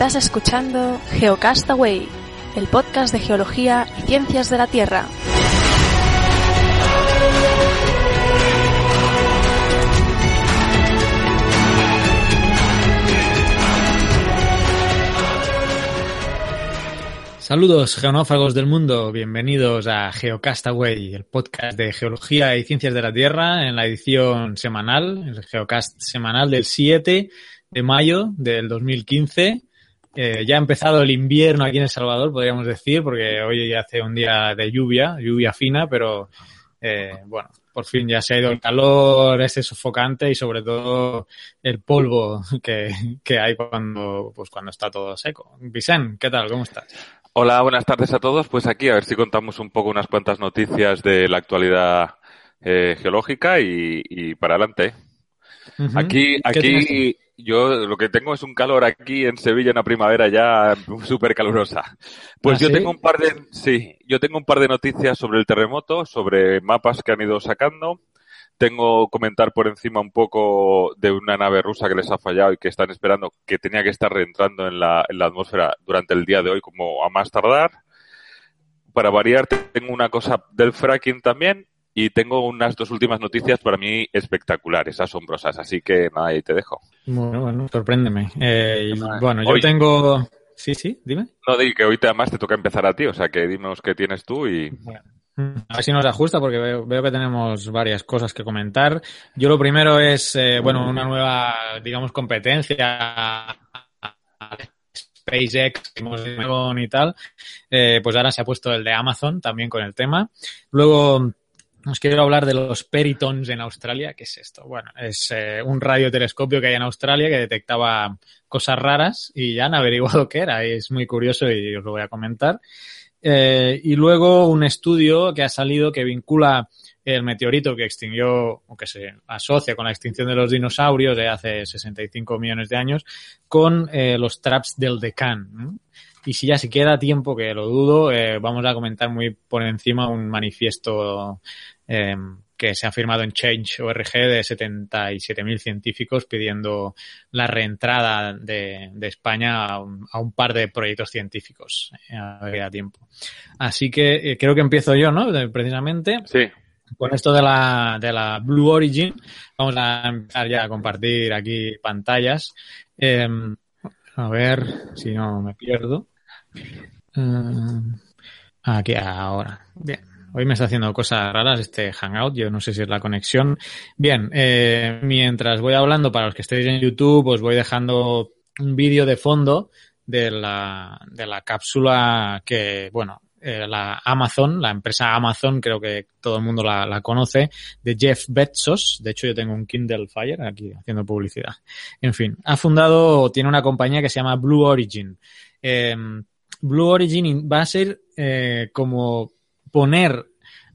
Estás escuchando Geocastaway, el podcast de geología y ciencias de la Tierra. Saludos geonófagos del mundo, bienvenidos a Geocastaway, el podcast de geología y ciencias de la Tierra en la edición semanal, el Geocast semanal del 7 de mayo del 2015. Eh, ya ha empezado el invierno aquí en El Salvador, podríamos decir, porque hoy hace un día de lluvia, lluvia fina, pero eh, bueno, por fin ya se ha ido el calor, ese sofocante y sobre todo el polvo que, que hay cuando, pues cuando está todo seco. Vicente, ¿qué tal? ¿Cómo estás? Hola, buenas tardes a todos. Pues aquí a ver si contamos un poco unas cuantas noticias de la actualidad eh, geológica y, para adelante. Aquí, aquí yo lo que tengo es un calor aquí en Sevilla, una primavera ya súper calurosa. Pues ¿Ah, yo sí? tengo un par de, sí, yo tengo un par de noticias sobre el terremoto, sobre mapas que han ido sacando. Tengo comentar por encima un poco de una nave rusa que les ha fallado y que están esperando que tenía que estar reentrando en la, en la atmósfera durante el día de hoy como a más tardar. Para variar, tengo una cosa del fracking también y tengo unas dos últimas noticias para mí espectaculares, asombrosas. Así que nada, ahí te dejo. Bueno, bueno, sorpréndeme. Eh, y, bueno, yo hoy- tengo... Sí, sí, dime. No, di que hoy te, además te toca empezar a ti, o sea que dinos qué tienes tú y... A ver si nos ajusta porque veo, veo que tenemos varias cosas que comentar. Yo lo primero es, eh, bueno, una nueva, digamos, competencia a SpaceX y tal. Eh, pues ahora se ha puesto el de Amazon también con el tema. Luego os quiero hablar de los peritons en Australia. ¿Qué es esto? Bueno, es eh, un radiotelescopio que hay en Australia que detectaba cosas raras y ya han averiguado qué era. Es muy curioso y os lo voy a comentar. Eh, y luego un estudio que ha salido que vincula el meteorito que extinguió o que se asocia con la extinción de los dinosaurios de hace 65 millones de años con eh, los traps del Deccan. Y si ya si queda tiempo, que lo dudo, eh, vamos a comentar muy por encima un manifiesto eh, que se ha firmado en Change.org de 77.000 científicos pidiendo la reentrada de, de España a un, a un, par de proyectos científicos eh, a queda tiempo. Así que eh, creo que empiezo yo, ¿no? Precisamente. Sí. Con esto de la, de la Blue Origin, vamos a empezar ya a compartir aquí pantallas. Eh, a ver si no me pierdo. Uh, aquí ahora. Bien. Hoy me está haciendo cosas raras este Hangout, yo no sé si es la conexión. Bien, eh, mientras voy hablando, para los que estéis en YouTube, os voy dejando un vídeo de fondo de la, de la cápsula que, bueno, eh, la Amazon, la empresa Amazon, creo que todo el mundo la, conoce, de Jeff Bezos. De hecho, yo tengo un Kindle Fire aquí haciendo publicidad. En fin, ha fundado, tiene una compañía que se llama Blue Origin. Eh, Blue Origin va a ser eh, como poner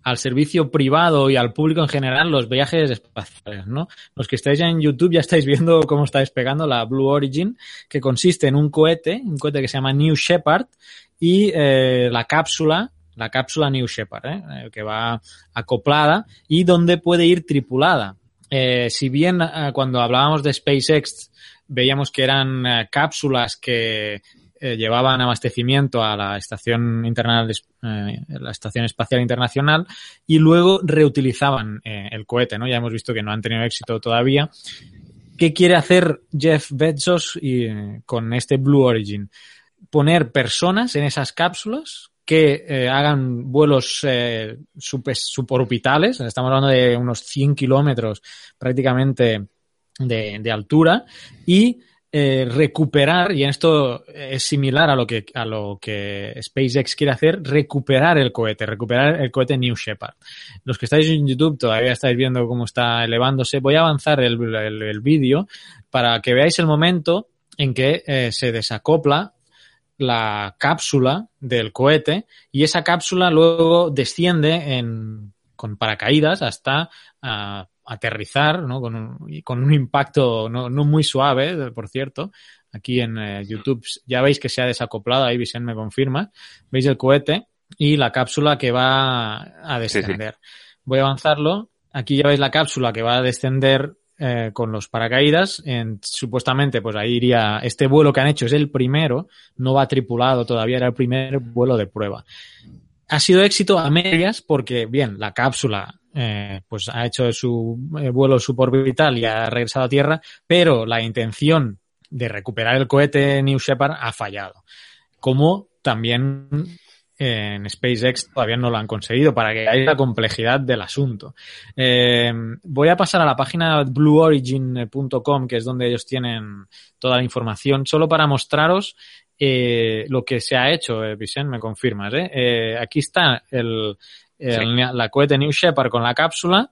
al servicio privado y al público en general los viajes espaciales, ¿no? Los que estáis en YouTube ya estáis viendo cómo está despegando la Blue Origin, que consiste en un cohete, un cohete que se llama New Shepard, y eh, la cápsula, la cápsula New Shepard, ¿eh? que va acoplada y donde puede ir tripulada. Eh, si bien eh, cuando hablábamos de SpaceX veíamos que eran eh, cápsulas que eh, llevaban abastecimiento a la estación internacional, eh, la estación espacial internacional y luego reutilizaban eh, el cohete, ¿no? Ya hemos visto que no han tenido éxito todavía. ¿Qué quiere hacer Jeff Bezos y, eh, con este Blue Origin? Poner personas en esas cápsulas que hagan vuelos eh, suborbitales, estamos hablando de unos 100 kilómetros prácticamente de altura y eh, recuperar, y esto es similar a lo que a lo que SpaceX quiere hacer, recuperar el cohete, recuperar el cohete New Shepard. Los que estáis en YouTube todavía estáis viendo cómo está elevándose. Voy a avanzar el, el, vídeo para que veáis el momento en que eh, se desacopla la cápsula del cohete y esa cápsula luego desciende en, con paracaídas hasta uh, aterrizar, ¿no? Con un, con un impacto no, no, muy suave, por cierto. Aquí en eh, YouTube ya veis que se ha desacoplado, ahí Vicente me confirma. Veis el cohete y la cápsula que va a descender. Sí, sí. Voy a avanzarlo. Aquí ya veis la cápsula que va a descender eh, con los paracaídas. En, supuestamente, pues ahí iría, este vuelo que han hecho es el primero, no va tripulado todavía, era el primer vuelo de prueba. Ha sido éxito a medias porque, bien, la cápsula eh, pues ha hecho su eh, vuelo suborbital y ha regresado a Tierra, pero la intención de recuperar el cohete New Shepard ha fallado. Como también en SpaceX todavía no lo han conseguido para que haya la complejidad del asunto. Eh, voy a pasar a la página blueorigin.com, que es donde ellos tienen toda la información, solo para mostraros eh, lo que se ha hecho, eh, Vicente, me confirmas. ¿eh? eh aquí está el, el la cohete New Shepard con la cápsula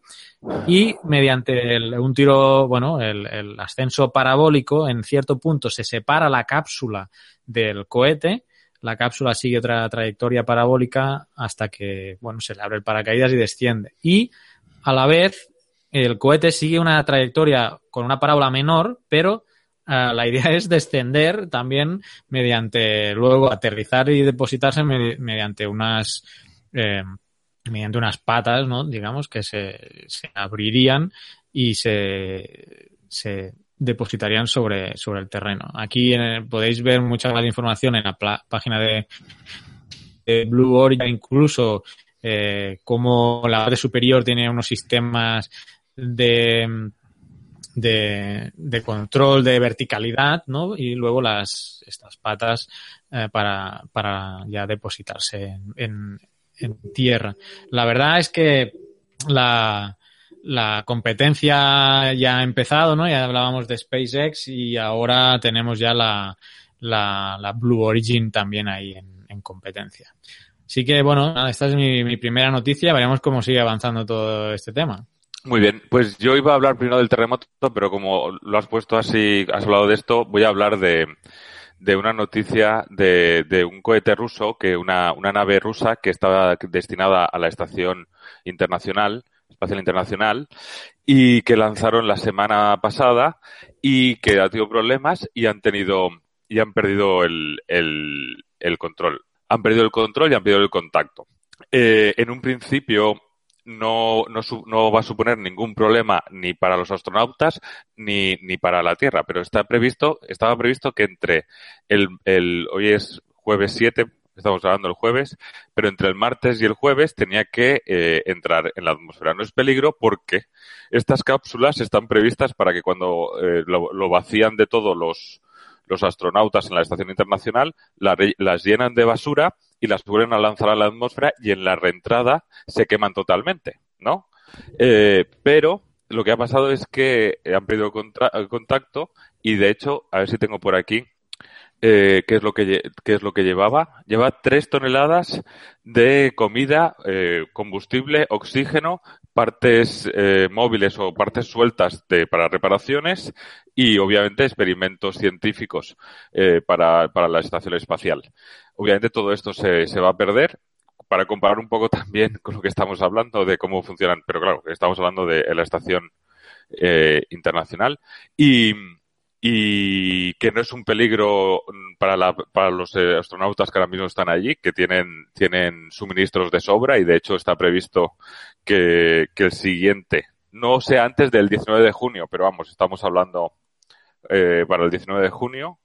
y mediante el, un tiro, bueno, el, el ascenso parabólico, en cierto punto se separa la cápsula del cohete la cápsula sigue otra trayectoria parabólica hasta que, bueno, se le abre el paracaídas y desciende. Y a la vez, el cohete sigue una trayectoria con una parábola menor, pero uh, la idea es descender también mediante, luego aterrizar y depositarse me mediante unas, eh, mediante unas patas, ¿no? Digamos, que se, se abrirían y se, se depositarían sobre, sobre el terreno. Aquí eh, podéis ver mucha más información en la página de, Blue Origin, incluso eh, cómo la parte superior tiene unos sistemas de, de, control de verticalidad, ¿no? Y luego las, estas patas eh, para, para ya depositarse en, en tierra. La verdad es que la, la competencia ya ha empezado, ¿no? Ya hablábamos de SpaceX y ahora tenemos ya la, la, la Blue Origin también ahí en, en, competencia. Así que, bueno, esta es mi, mi primera noticia. Veremos cómo sigue avanzando todo este tema. Muy bien, pues yo iba a hablar primero del terremoto, pero como lo has puesto así, has hablado de esto, voy a hablar de, de una noticia de, de un cohete ruso, que una, una nave rusa que estaba destinada a la estación internacional Espacial Internacional y que lanzaron la semana pasada y que ha tenido problemas y han tenido y han perdido el, el, el control. Han perdido el control y han perdido el contacto. Eh, en un principio no, no, no, va a suponer ningún problema ni para los astronautas ni, ni para la Tierra, pero está previsto, estaba previsto que entre el, el hoy es jueves 7, estamos hablando el jueves, pero entre el martes y el jueves tenía que eh, entrar en la atmósfera. No es peligro porque estas cápsulas están previstas para que cuando eh, lo, vacían de todo los, los astronautas en la estación internacional, las llenan de basura y las vuelven a lanzar a la atmósfera y en la reentrada se queman totalmente, ¿no? Eh, pero lo que ha pasado es que han perdido contacto y de hecho, a ver si tengo por aquí, eh, ¿qué, es lo que, qué es lo que llevaba. Lleva tres toneladas de comida, eh, combustible, oxígeno, partes eh, móviles o partes sueltas de, para reparaciones y obviamente experimentos científicos eh, para, para la estación espacial. Obviamente todo esto se, se va a perder para comparar un poco también con lo que estamos hablando de cómo funcionan, pero claro, estamos hablando de la estación eh, internacional y y que no es un peligro para, la, para los eh, astronautas que ahora mismo están allí, que tienen, tienen suministros de sobra y de hecho está previsto que, el siguiente, no sea antes del 19 de junio, pero vamos, estamos hablando eh, para el 19 de junio,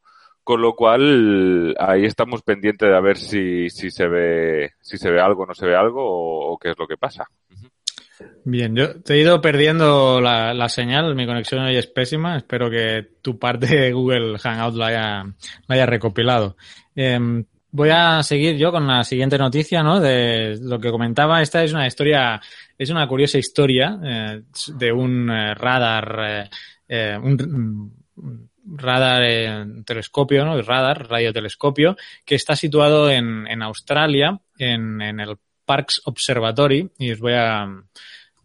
con lo cual ahí estamos pendientes de a ver si, si se ve, si se ve algo, no se ve algo o qué es lo que pasa. Bien, yo te he ido perdiendo la, señal, mi conexión hoy es pésima, espero que tu parte de Google Hangout la haya, la haya recopilado. Eh, voy a seguir yo con la siguiente noticia, ¿no? De lo que comentaba, esta es una historia, es una curiosa historia eh, de un eh, radar, eh, un, radar telescopio, ¿no? Radar, radiotelescopio, que está situado en, Australia, en el Parks Observatory, y os voy a,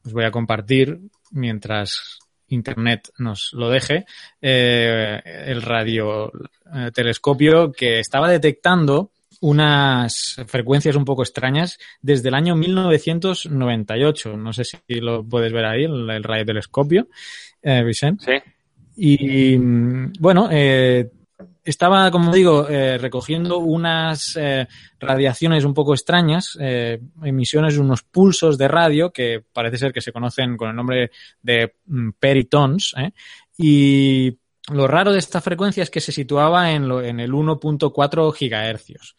os voy a compartir mientras Internet nos lo deje, eh, el radiotelescopio que estaba detectando unas frecuencias un poco extrañas desde el año 1998. No sé si lo puedes ver ahí, el, el radiotelescopio, eh, Vicente. Sí. Y bueno, eh, estaba, como digo, eh, recogiendo unas eh, radiaciones un poco extrañas, eh, emisiones unos pulsos de radio que parece ser que se conocen con el nombre de mm, peritons. Y lo raro de esta frecuencia es que se situaba en, lo, en el 1.4 gigahercios.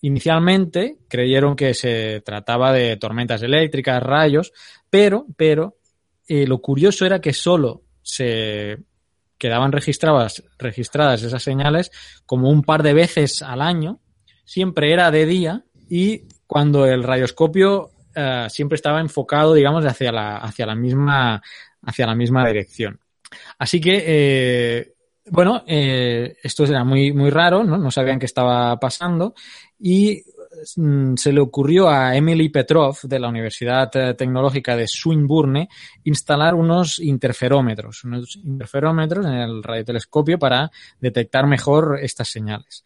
inicialmente creyeron que se trataba de tormentas eléctricas, rayos, pero, pero lo curioso era que solo se quedaban registradas, registradas esas señales como un par de veces al año, siempre era de día y cuando el radioscopio uh, siempre estaba enfocado, digamos, hacia la, hacia la misma, hacia la misma dirección. Así que, eh, bueno, eh, esto era muy, muy raro, ¿no? No sabían qué estaba pasando y se le ocurrió a Emily Petrov de la Universidad eh, Tecnológica de Swinburne instalar unos interferómetros, unos interferómetros en el radiotelescopio para detectar mejor estas señales.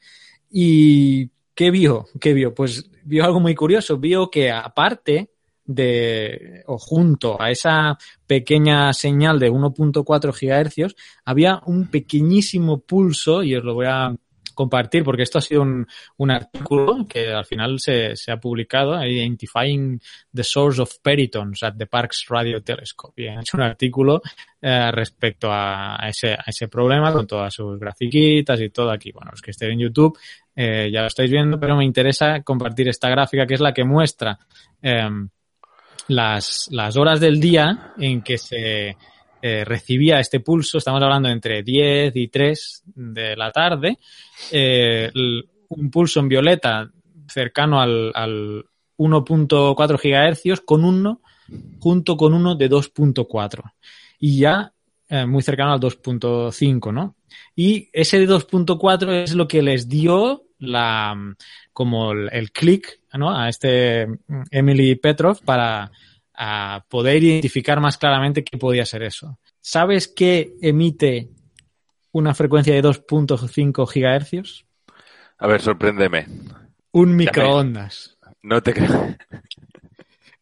¿Y qué vio? ¿Qué vio? Pues vio algo muy curioso. Vio que aparte de, o junto a esa pequeña señal de 1.4 GHz, había un pequeñísimo pulso, y os lo voy a compartir, porque esto ha sido un, un artículo que al final se, se, ha publicado, Identifying the Source of Peritons at the Parkes Radio Telescope. Y han hecho un artículo eh, respecto a, ese, a ese problema con todas sus grafiquitas y todo aquí. Bueno, los que estén en YouTube eh, ya lo estáis viendo, pero me interesa compartir esta gráfica que es la que muestra eh, las, las horas del día en que se eh, recibía este pulso, estamos hablando entre 10 y 3 de la tarde, eh, un pulso en violeta cercano al, al 1.4 GHz con uno junto con uno de 2.4 y ya eh, muy cercano al 2.5, ¿no? Y ese de 2.4 es lo que les dio la como el, el clic ¿no? a este Emily Petrov para a poder identificar más claramente qué podía ser eso. ¿Sabes qué emite una frecuencia de 2.5 gigahercios? A ver, sorpréndeme. Un microondas. No te creo.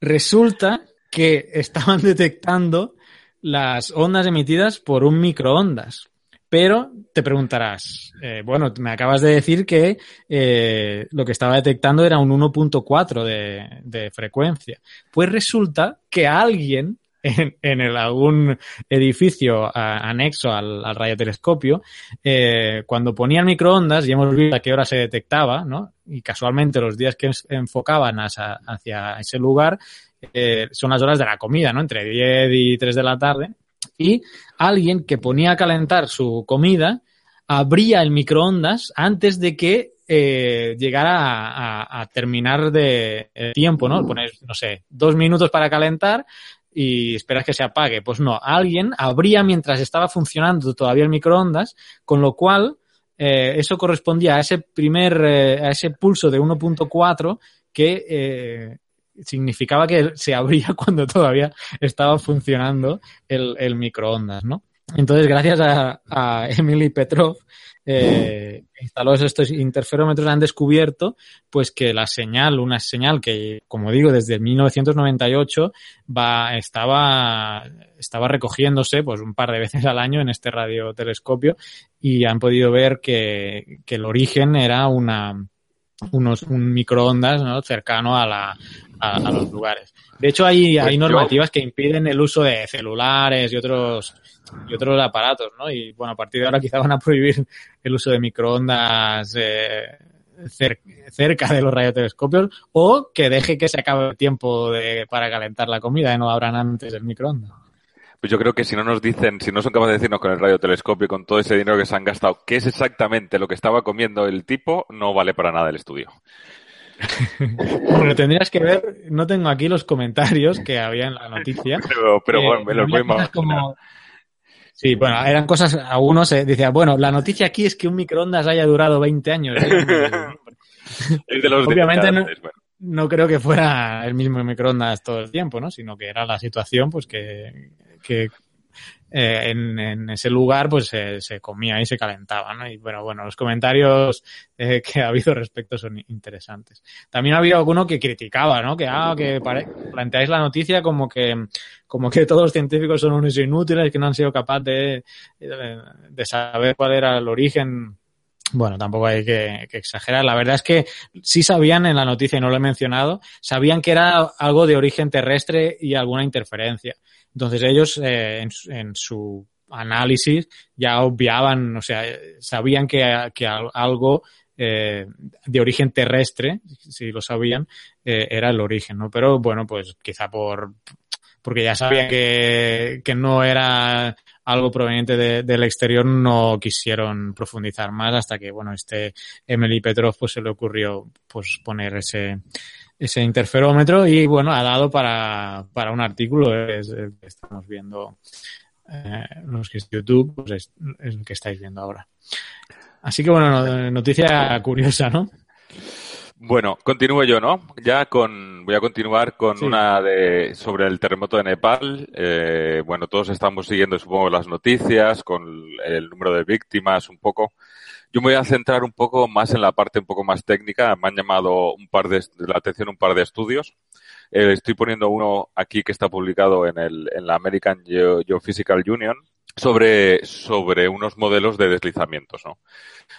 Resulta que estaban detectando las ondas emitidas por un microondas. Pero te preguntarás, eh, bueno, me acabas de decir que eh, lo que estaba detectando era un 1.4 de, de, frecuencia. Pues resulta que alguien en, en el, algún edificio anexo al, al radiotelescopio, eh, cuando ponía microondas, y hemos visto a qué hora se detectaba, ¿no? Y casualmente los días que enfocaban hacia, hacia ese lugar son las horas de la comida, ¿no? Entre 10 y 3 de la tarde y alguien que ponía a calentar su comida abría el microondas antes de que eh, llegara a, a, a, terminar de tiempo, ¿no? Pones, no sé, dos minutos para calentar y esperas que se apague. Pues no, alguien abría mientras estaba funcionando todavía el microondas, con lo cual eh, eso correspondía a ese primer, eh, a ese pulso de 1.4 que eh, significaba que se abría cuando todavía estaba funcionando el, microondas, ¿no? Entonces, gracias a, Emily Petrov, eh, instaló estos interferómetros, han descubierto pues que la señal, una señal que, como digo, desde 1998 va, estaba, recogiéndose pues un par de veces al año en este radiotelescopio y han podido ver que el origen era una, unos, un microondas ¿no? cercano a, la, a, a, los lugares. De hecho, hay, Pues hay yo- normativas que impiden el uso de celulares y otros y otros aparatos, ¿no? Y bueno, a partir de ahora quizá van a prohibir el uso de microondas eh, cer- cerca de los radiotelescopios o que deje que se acabe el tiempo de, para calentar la comida y no abran antes el microondas. Pues yo creo que si no nos dicen, si no son capaces de decirnos con el radiotelescopio y con todo ese dinero que se han gastado, qué es exactamente lo que estaba comiendo el tipo, no vale para nada el estudio. Bueno, tendrías que ver, no tengo aquí los comentarios que había en la noticia. Pero, pero Eh, bueno, me los voy más. como- Sí, bueno, eran cosas, algunos eh, decían, bueno, la noticia aquí es que un microondas haya durado 20 años. Es de los Obviamente no- bueno. no creo que fuera el mismo microondas todo el tiempo, ¿no? Sino que era la situación, pues que, que eh, en, ese lugar pues se comía y se calentaba, ¿no? Y bueno, bueno, los comentarios eh, que ha habido respecto son interesantes. También ha habido alguno que criticaba, ¿no? Que, ah, que planteáis la noticia como que, como que todos los científicos son unos inútiles que no han sido capaces de, de saber cuál era el origen bueno, tampoco hay que, exagerar. La verdad es que sí sabían en la noticia, y no lo he mencionado, sabían que era algo de origen terrestre y alguna interferencia. Entonces ellos eh, en, su análisis ya obviaban, o sea, sabían que, algo eh, de origen terrestre, si lo sabían, eh, era el origen, ¿no? Pero bueno, pues quizá por porque ya sabían que, que no era algo proveniente del exterior, no quisieron profundizar más hasta que, bueno, este Emily Petrov pues se le ocurrió pues poner ese, ese interferómetro y bueno, ha dado para, para un artículo, es estamos viendo eh, los que es YouTube, pues es, el que estáis viendo ahora. Así que bueno, noticia curiosa, ¿no? Bueno, continúo yo, ¿no? Ya con, voy a continuar con una de, sobre el terremoto de Nepal. Eh, bueno, todos estamos siguiendo, supongo, las noticias con el número de víctimas un poco. Yo me voy a centrar un poco más en la parte un poco más técnica. Me han llamado un par de, la atención un par de estudios. Eh, estoy poniendo uno aquí que está publicado en, el, en la American Geophysical Union, sobre, sobre unos modelos de deslizamientos, ¿no?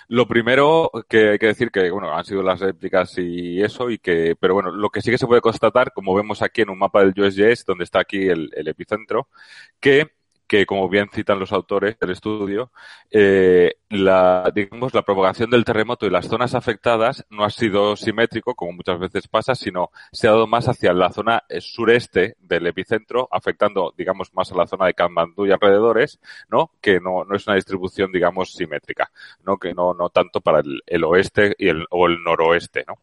Lo primero que hay que decir que, bueno, han sido las réplicas y eso, y que, pero bueno, lo que sí que se puede constatar, como vemos aquí en un mapa del USGS, donde está aquí el, el epicentro, que que, como bien citan los autores del estudio, eh, la, digamos, la propagación del terremoto y las zonas afectadas no ha sido simétrico, como muchas veces pasa, sino se ha dado más hacia la zona eh, sureste del epicentro, afectando, digamos, más a la zona de Kamandú y alrededores, ¿no? Que no, no es una distribución, digamos, simétrica, ¿no? Que no, no tanto para el, el oeste y el, o el noroeste, ¿no?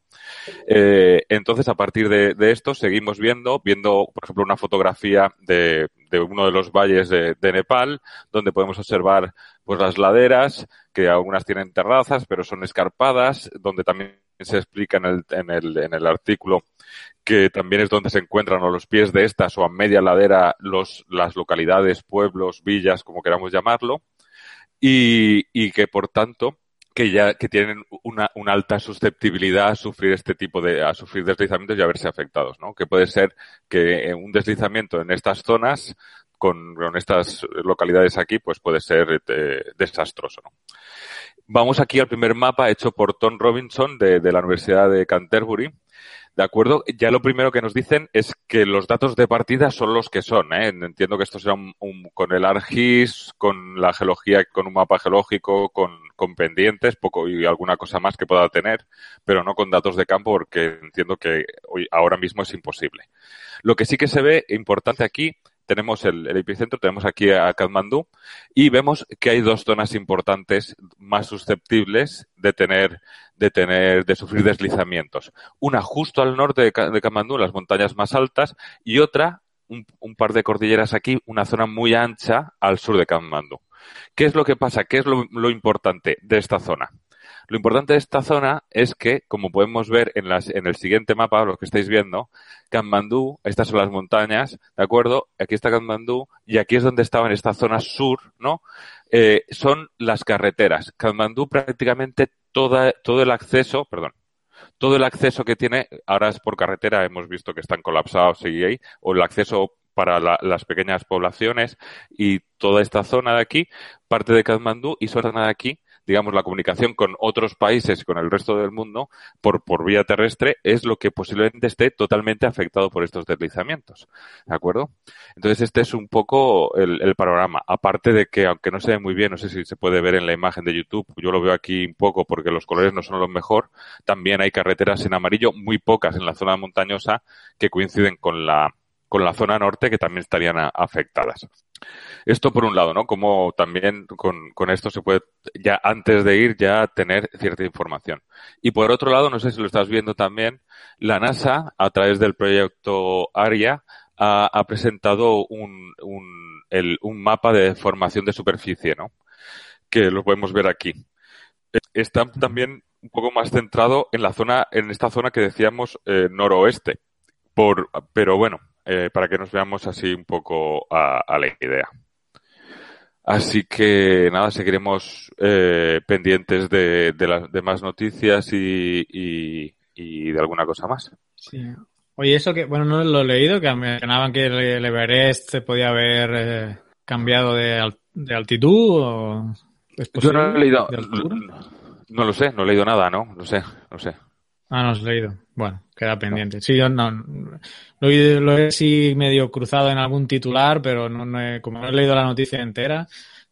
Eh, entonces, a partir de, de esto, seguimos viendo, viendo, por ejemplo, una fotografía de, de uno de los valles de, de, Nepal, donde podemos observar pues las laderas, que algunas tienen terrazas, pero son escarpadas, donde también se explica en el, en el, en el artículo que también es donde se encuentran a los pies de estas o a media ladera los, las localidades, pueblos, villas, como queramos llamarlo, y, y que por tanto que ya que tienen una, una, alta susceptibilidad a sufrir este tipo de a sufrir deslizamientos y a verse afectados, ¿no? Que puede ser que un deslizamiento en estas zonas con, estas localidades aquí, pues puede ser eh, desastroso, ¿no? Vamos aquí al primer mapa hecho por Tom Robinson de, de la Universidad de Canterbury ¿De acuerdo? Ya lo primero que nos dicen es que los datos de partida son los que son. ¿eh? Entiendo que esto será un, con el ARGIS, con la geología, con un mapa geológico, con, con, pendientes, poco y alguna cosa más que pueda tener, pero no con datos de campo porque entiendo que hoy, ahora mismo es imposible. Lo que sí que se ve importante aquí tenemos el, epicentro, tenemos aquí a Kathmandú y vemos que hay dos zonas importantes más susceptibles de tener, de tener, de sufrir deslizamientos. Una justo al norte de, de Kathmandú, las montañas más altas, y otra, un, par de cordilleras aquí, una zona muy ancha al sur de Kathmandú. ¿Qué es lo que pasa? ¿Qué es lo importante de esta zona? Lo importante de esta zona es que, como podemos ver en, las, en el siguiente mapa, los que estáis viendo, Kanmandú, estas son las montañas, ¿de acuerdo? Aquí está Kanmandú y aquí es donde estaba en esta zona sur, ¿no? Eh, son las carreteras. Kanmandú prácticamente todo el acceso, perdón, todo el acceso que tiene, ahora es por carretera, hemos visto que están colapsados y ahí, o el acceso para la, las pequeñas poblaciones y toda esta zona de aquí, parte de Kathmandú y zona de aquí digamos, la comunicación con otros países y con el resto del mundo por, por vía terrestre es lo que posiblemente esté totalmente afectado por estos deslizamientos. ¿De acuerdo? Entonces, este es un poco el, el panorama. Aparte de que, aunque no se ve muy bien, no sé si se puede ver en la imagen de YouTube, yo lo veo aquí un poco porque los colores no son los mejor, también hay carreteras en amarillo, muy pocas en la zona montañosa, que coinciden con la, con la zona norte que también estarían afectadas. Esto por un lado, ¿no? Como también con, con, esto se puede ya antes de ir ya tener cierta información. Y por otro lado, no sé si lo estás viendo también, la NASA a través del proyecto ARIA ha, presentado un, un, el, un mapa de formación de superficie, ¿no? Que lo podemos ver aquí. Está también un poco más centrado en la zona, en esta zona que decíamos eh, noroeste. Por, pero bueno, eh, para que nos veamos así un poco a, a la idea. Así que nada, seguiremos eh, pendientes de, de, las de más noticias y, y, y, de alguna cosa más. Sí. Oye, eso que, bueno, no lo he leído, que mencionaban que el Everest se podía haber eh, cambiado de, de altitud o... ¿Es Yo no lo he leído. No, no, lo sé, no he leído nada, ¿no? No sé, no sé. Ah, no has leído. Bueno, queda pendiente. Sí, yo no, lo, he, lo he sí medio cruzado en algún titular, pero no, no he, como no he leído la noticia entera,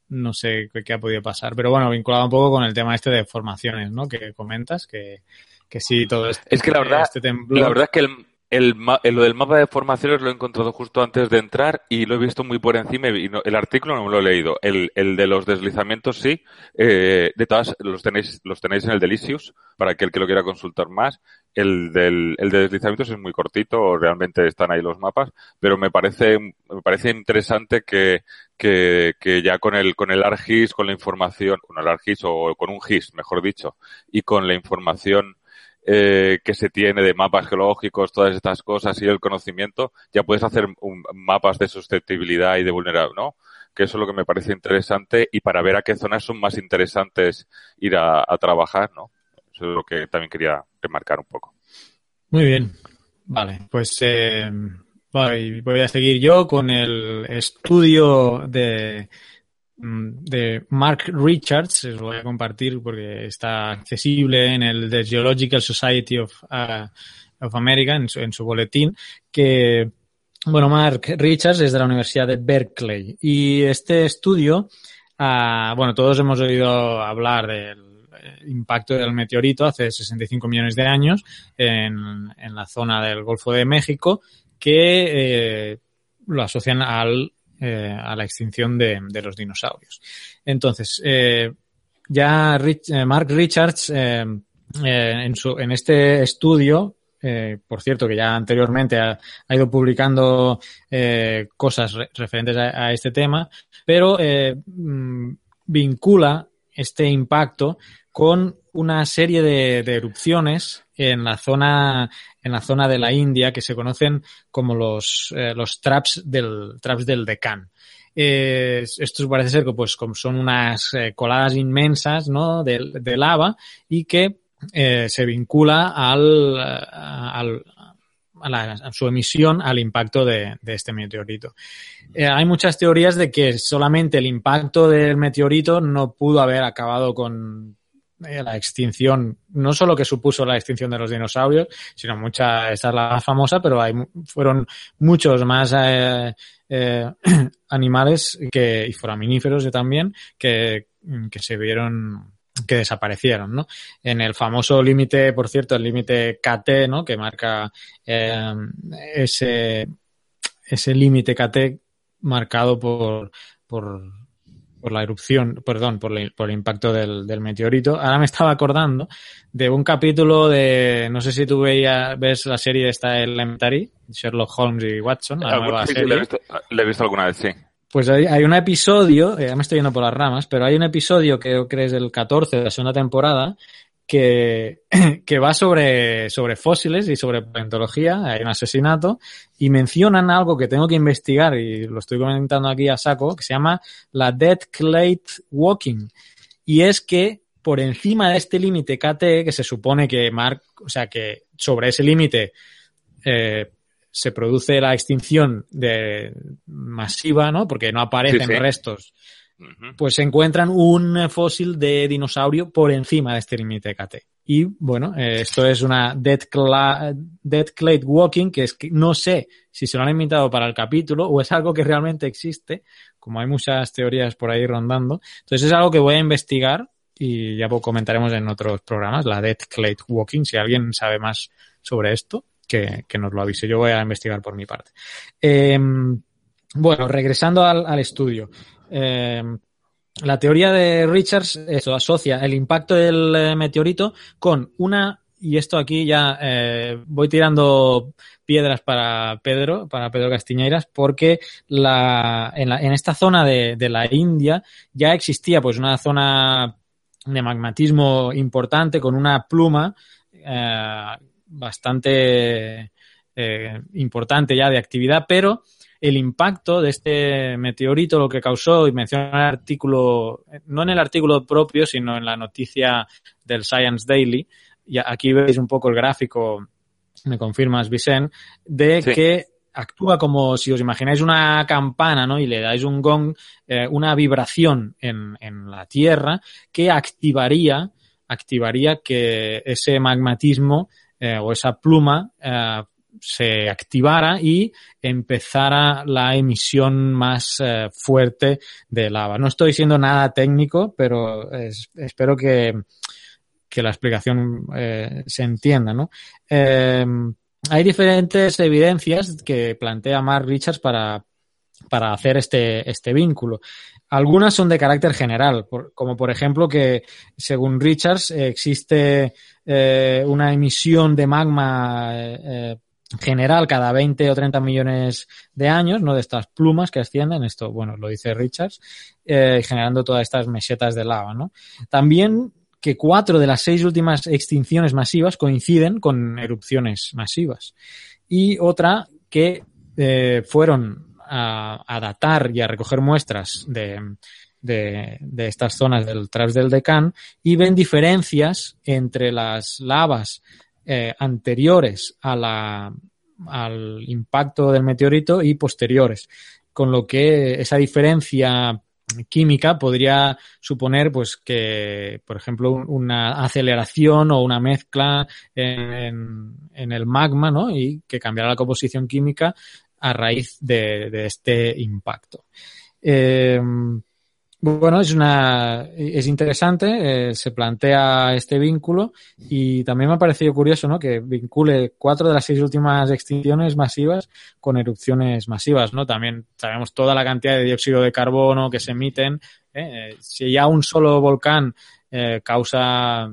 no sé qué, qué, ha podido pasar. Pero bueno, vinculado un poco con el tema este de formaciones, ¿no? Que comentas, que, que sí, todo este, Es que la verdad, este temblor... la verdad es que el, el, lo del mapa de formaciones lo he encontrado justo antes de entrar y lo he visto muy por encima y el artículo no me lo he leído. El, el de los deslizamientos sí. Eh, de todas, los tenéis, los tenéis en el Delicious para aquel que lo quiera consultar más. El del el de deslizamientos es muy cortito, realmente están ahí los mapas, pero me parece, me parece interesante que, que, que ya con el, con el ARGIS, con la información, con el ARGIS o con un GIS, mejor dicho, y con la información eh, que se tiene de mapas geológicos, todas estas cosas y el conocimiento, ya puedes hacer mapas de susceptibilidad y de vulnerabilidad, ¿no? Que eso es lo que me parece interesante y para ver a qué zonas son más interesantes ir a, trabajar, ¿no? Eso es lo que también quería remarcar un poco. Muy bien. Vale, pues eh, voy a seguir yo con el estudio de de Mark Richards, os voy a compartir porque está accesible en el The Geological Society of, uh, of America, en su, en su, boletín, que, bueno, Mark Richards es de la Universidad de Berkeley. Y este estudio, uh, bueno, todos hemos oído hablar del impacto del meteorito hace 65 millones de años en, en la zona del Golfo de México que eh, lo asocian al eh, a la extinción de, los dinosaurios. Entonces, eh, ya eh, Mark Richards en, este estudio por cierto, que ya anteriormente ha, ido publicando cosas re referentes a, este tema, pero eh, vincula este impacto con una serie de, erupciones en la zona en la zona de la India que se conocen como los eh, los traps del traps del Deccan. Eh, esto parece ser que pues como son unas eh, coladas inmensas ¿no? de, de lava y que eh, se vincula al, al a, su emisión al impacto de, de este meteorito. Hay muchas teorías de que solamente el impacto del meteorito no pudo haber acabado con eh, la extinción, no solo que supuso la extinción de los dinosaurios, sino mucha, esta es la famosa, pero hay, fueron muchos más eh, eh, animales que, y foraminíferos también que, que se vieron que desaparecieron, ¿no? En el famoso límite, por cierto, el límite KT, ¿no? Que marca eh, ese, ese límite KT marcado por, por por la erupción, perdón, por, la, por el impacto del, del, meteorito. Ahora me estaba acordando de un capítulo de, no sé si tú veías, ves la serie esta Elementary, Sherlock Holmes y Watson, la nueva sí, serie. Le he, visto, le he, visto, alguna vez, sí. Pues hay, hay un episodio, ya me estoy yendo por las ramas, pero hay un episodio que creo que es el 14 de la segunda temporada, que, que va sobre, sobre fósiles y sobre paleontología, hay un asesinato, y mencionan algo que tengo que investigar, y lo estoy comentando aquí a saco, que se llama la Dead Clade Walking. Y es que por encima de este límite KT, que se supone que Mark, o sea que sobre ese límite eh, se produce la extinción de masiva, ¿no? Porque no aparecen sí, sí. restos pues se encuentran un fósil de dinosaurio por encima de este límite KT. Y bueno, eh, esto es una Dead, Dead Clade Walking, que es que no sé si se lo han inventado para el capítulo o es algo que realmente existe, como hay muchas teorías por ahí rondando. Entonces es algo que voy a investigar y ya comentaremos en otros programas, la Dead Clade Walking, si alguien sabe más sobre esto, que, que nos lo avise. Yo voy a investigar por mi parte. Eh, bueno, regresando al estudio. Eh, la teoría de Richards eso, asocia el impacto del eh, meteorito con una, y esto aquí ya eh, voy tirando piedras para Pedro, para Pedro Castiñeiras, porque en, esta zona de, la India ya existía pues una zona de magmatismo importante con una pluma eh, bastante importante ya de actividad, pero el impacto de este meteorito, lo que causó, y menciona el artículo, no en el artículo propio, sino en la noticia del Science Daily, y aquí veis un poco el gráfico, me confirmas, Vicent, de que actúa como si os imagináis una campana, ¿no? Y le dais un gong, eh, una vibración en, en, la Tierra que activaría, activaría que ese magmatismo eh, o esa pluma eh, se activara y empezara la emisión más eh, fuerte de lava. No estoy siendo nada técnico, pero es, espero que, que, la explicación eh, se entienda, ¿no? Eh, hay diferentes evidencias que plantea Mark Richards para, para hacer este, este vínculo. Algunas son de carácter general, como por ejemplo que, según Richards, existe eh, una emisión de magma general cada 20 o 30 millones de años, ¿no? De estas plumas que ascienden, esto, bueno, lo dice Richards, eh, generando todas estas mesetas de lava, ¿no? También que cuatro de las seis últimas extinciones masivas coinciden con erupciones masivas. Y otra que eh, fueron a, a, datar y a recoger muestras de, de, de estas zonas del Traps del Deccan y ven diferencias entre las lavas eh, anteriores a la, al impacto del meteorito y posteriores, con lo que esa diferencia química podría suponer pues que por ejemplo una aceleración o una mezcla en, en el magma ¿no? y que cambiará la composición química a raíz de, de este impacto. Eh, bueno, es una es interesante, eh, se plantea este vínculo y también me ha parecido curioso, ¿no? Que vincule cuatro de las seis últimas extinciones masivas con erupciones masivas, ¿no? También sabemos toda la cantidad de dióxido de carbono que se emiten. ¿eh? Si ya un solo volcán eh, causa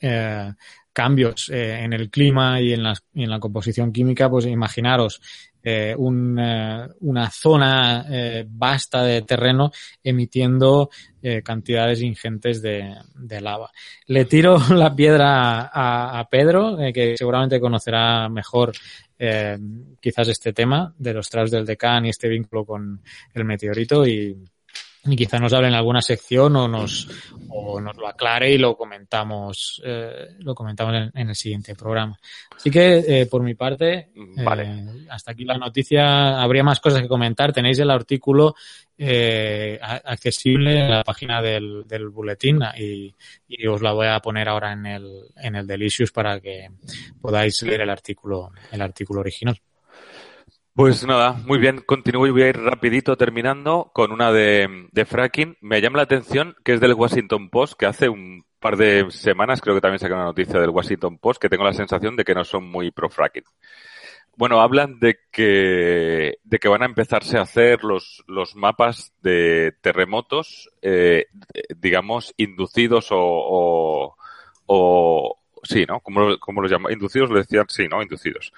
eh, cambios eh, en el clima y en, las, y en la composición química, pues imaginaros eh, un, eh, una zona eh, vasta de terreno emitiendo eh, cantidades ingentes de, de, lava. Le tiro la piedra a, a Pedro, eh, que seguramente conocerá mejor quizás este tema de los traps del decán y este vínculo con el meteorito y, y quizá nos hable en alguna sección o nos, o nos lo aclare y lo comentamos, eh, lo comentamos en, en, el siguiente programa. Así que, eh, por mi parte, vale. eh, hasta aquí la noticia. Habría más cosas que comentar. Tenéis el artículo eh, accesible en la página del, del boletín y, y, os la voy a poner ahora en el, en el Delicious para que podáis leer el artículo, el artículo original. Pues nada, muy bien, continúo y voy a ir rapidito terminando con una de, de, fracking. Me llama la atención que es del Washington Post, que hace un par de semanas creo que también saqué una noticia del Washington Post, que tengo la sensación de que no son muy pro fracking. Bueno, hablan de que, de que van a empezarse a hacer los, los mapas de terremotos, eh, digamos, inducidos o, o, o sí, ¿no? ¿Cómo, cómo los llaman? Inducidos, lo decían, sí, ¿no? Inducidos.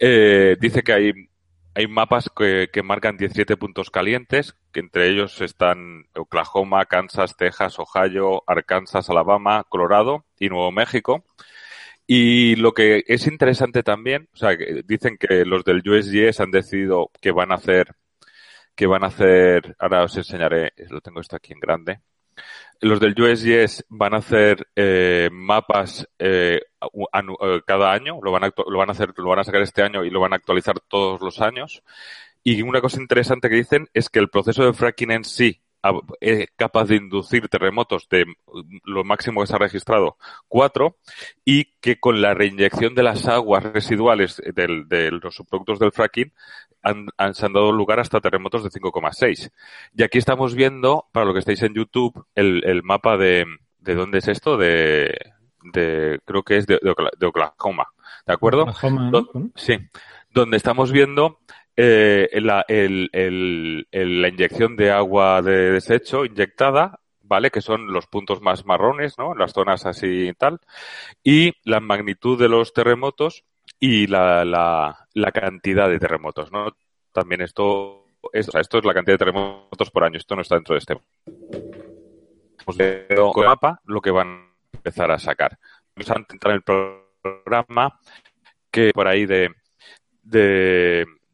Eh, dice que hay hay mapas que, que, marcan 17 puntos calientes, que entre ellos están Oklahoma, Kansas, Texas, Ohio, Arkansas, Alabama, Colorado y Nuevo México. Y lo que es interesante también, o sea, dicen que los del USGS han decidido que van a hacer, que van a hacer, ahora os enseñaré, lo tengo esto aquí en grande, los del USGS van a hacer eh, mapas eh, cada año, lo van, a, lo van a hacer, lo van a sacar este año y lo van a actualizar todos los años. Y una cosa interesante que dicen es que el proceso de fracking en sí es capaz de inducir terremotos de lo máximo que se ha registrado, cuatro, y que con la reinyección de las aguas residuales del, de los subproductos del fracking han, han, se han dado lugar hasta terremotos de 5,6. Y aquí estamos viendo, para lo que estáis en YouTube, el, el mapa de, ¿de dónde es esto? De, de creo que es de, de Oklahoma, ¿de acuerdo? Oklahoma, ¿no? Sí, donde estamos viendo eh, la, inyección de agua de desecho inyectada, ¿vale? Que son los puntos más marrones, ¿no? Las zonas así y tal. Y la magnitud de los terremotos y la, la, la cantidad de terremotos, ¿no? También esto, es, esto es la cantidad de terremotos por año, esto no está dentro de este pues, con mapa lo que van a empezar a sacar. Vamos a en el programa que por ahí de,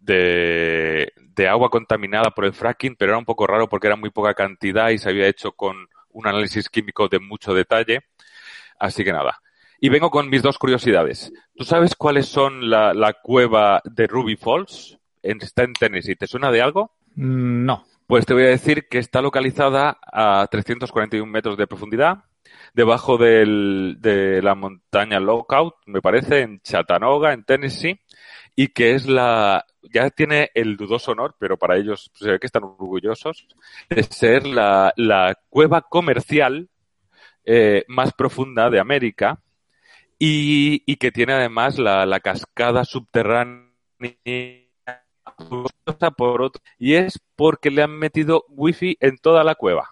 de, de agua contaminada por el fracking, pero era un poco raro porque era muy poca cantidad y se había hecho con un análisis químico de mucho detalle. Así que nada. Y vengo con mis dos curiosidades. ¿Tú sabes cuáles son la, la cueva de Ruby Falls? Está en Tennessee. ¿Te suena de algo? Mm, No. Pues te voy a decir que está localizada a 341 metros de profundidad, debajo del, de la montaña Lookout, me parece, en Chattanooga, en Tennessee, y que es la, ya tiene el dudoso honor, pero para ellos se ve que están orgullosos, de ser la, la cueva comercial eh, más profunda de América y, y que tiene además la, la cascada subterránea por otro, y es porque le han metido wifi en toda la cueva.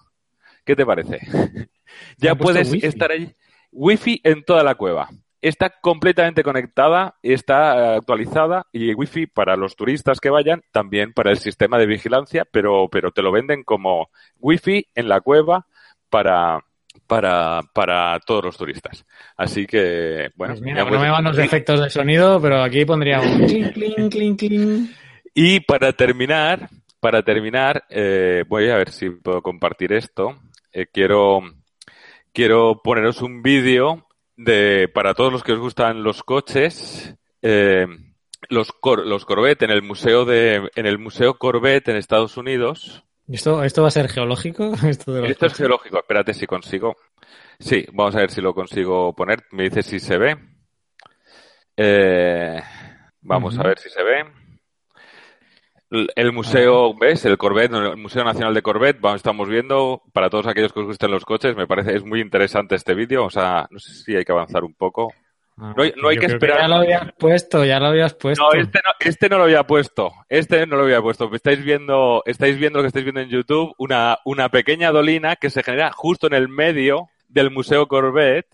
¿Qué te parece? ya puedes wifi? estar ahí. Wifi en toda la cueva. Está completamente conectada, está eh, actualizada y wifi para los turistas que vayan, también para el sistema de vigilancia, pero, pero te lo venden como wifi en la cueva para, para, para todos los turistas. Así que, bueno. Pues mira, ya no me van los efectos de sonido, pero aquí pondría un clink, clink, clink, clink. Y para terminar, para terminar, eh, voy a ver si puedo compartir esto. Eh, quiero, quiero poneros un vídeo de, para todos los que os gustan los coches, eh, los, Cor- los Corvette en el museo de, en el museo Corvette en Estados Unidos. ¿Esto, ¿Esto va a ser geológico? Esto, de los Esto es geológico. Espérate si consigo. Sí, vamos a ver si lo consigo poner. Me dice si se ve. Eh, vamos a ver si se ve. El museo, ¿ves? El Corvette, el Museo Nacional de Corvette, vamos, estamos viendo, para todos aquellos que os gusten los coches, me parece, es muy interesante este vídeo, o sea, no sé si hay que avanzar un poco. Ah, no hay- no hay que esperar. ya lo habías puesto, ya lo habías puesto. No, este no, este no lo había puesto. Este no lo había puesto. Estáis viendo, estáis viendo lo que estáis viendo en YouTube, una, una pequeña dolina que se genera justo en el medio del Museo Corvette.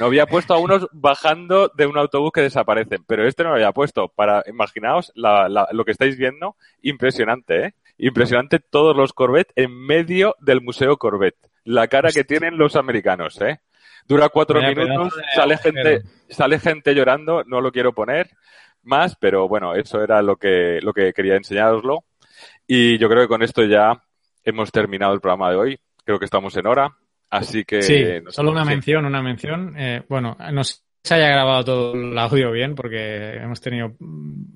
No había puesto a unos bajando de un autobús que desaparecen, pero este no lo había puesto. Para, imaginaos la- la- lo que estáis viendo. Impresionante, ¿eh? Impresionante todos los Corvette en medio del Museo Corvette. La cara que tienen los americanos, ¿eh? Dura cuatro minutos, sale gente, sale gente llorando, no lo quiero poner más, pero bueno, eso era lo que, lo que quería enseñároslo. Y yo creo que con esto ya hemos terminado el programa de hoy. Creo que estamos en hora. Así que. Sí, no solo una mención, una mención. Eh, bueno, no sé si se haya grabado todo el audio bien porque hemos tenido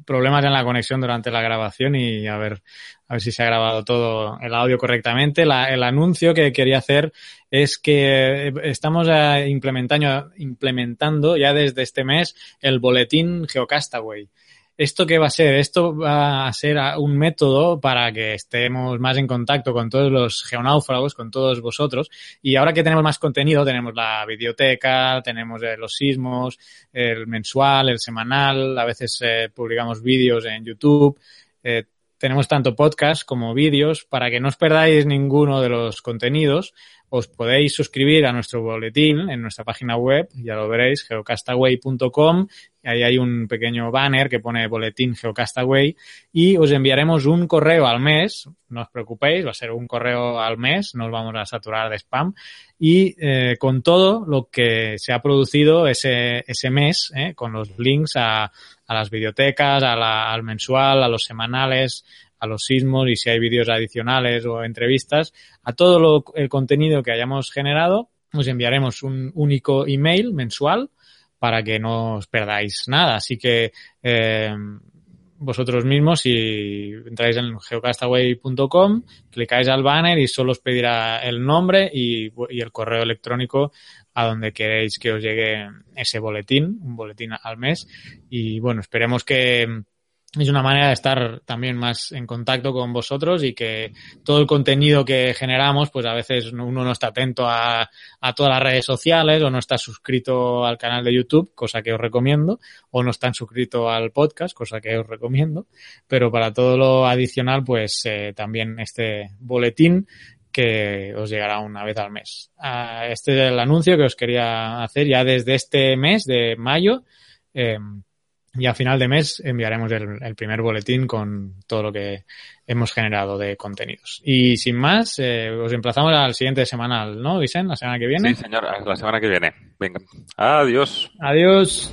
problemas en la conexión durante la grabación y a ver, a ver si se ha grabado todo el audio correctamente. La- el anuncio que quería hacer es que eh, estamos implementando, implementando ya desde este mes el boletín Geocastaway. ¿Esto qué va a ser? Esto va a ser un método para que estemos más en contacto con todos los geonáufragos, con todos vosotros. Y ahora que tenemos más contenido, tenemos la videoteca, tenemos eh, los sismos, el mensual, el semanal, a veces eh, publicamos vídeos en YouTube. eh, tenemos tanto podcast como vídeos para que no os perdáis ninguno de los contenidos. Os podéis suscribir a nuestro boletín en nuestra página web, ya lo veréis, geocastaway.com. Ahí hay un pequeño banner que pone boletín Geocastaway y os enviaremos un correo al mes. No os preocupéis, va a ser un correo al mes, no os vamos a saturar de spam. Y eh, con todo lo que se ha producido ese, ese mes, eh, con los links a, a las bibliotecas, a la- al mensual, a los semanales, a los sismos y si hay vídeos adicionales o entrevistas, a todo lo, el contenido que hayamos generado, os enviaremos un único email mensual para que no os perdáis nada. Así que eh, vosotros mismos, si entráis en geocastaway.com, clicáis al banner y solo os pedirá el nombre y, y el correo electrónico a donde queréis que os llegue ese boletín, un boletín al mes. Y bueno, esperemos que es una manera de estar también más en contacto con vosotros y que todo el contenido que generamos, pues a veces uno no está atento a, todas las redes sociales o no está suscrito al canal de YouTube, cosa que os recomiendo, o no están suscrito al podcast, cosa que os recomiendo, pero para todo lo adicional, pues eh, también este boletín que os llegará una vez al mes. Ah, este es el anuncio que os quería hacer ya desde este mes de mayo. Eh, y a final de mes enviaremos el, el, primer boletín con todo lo que hemos generado de contenidos. Y sin más, eh, os emplazamos al siguiente semanal, ¿no, Vicente? La semana que viene. Sí, señor, la semana que viene. Venga. Adiós. Adiós.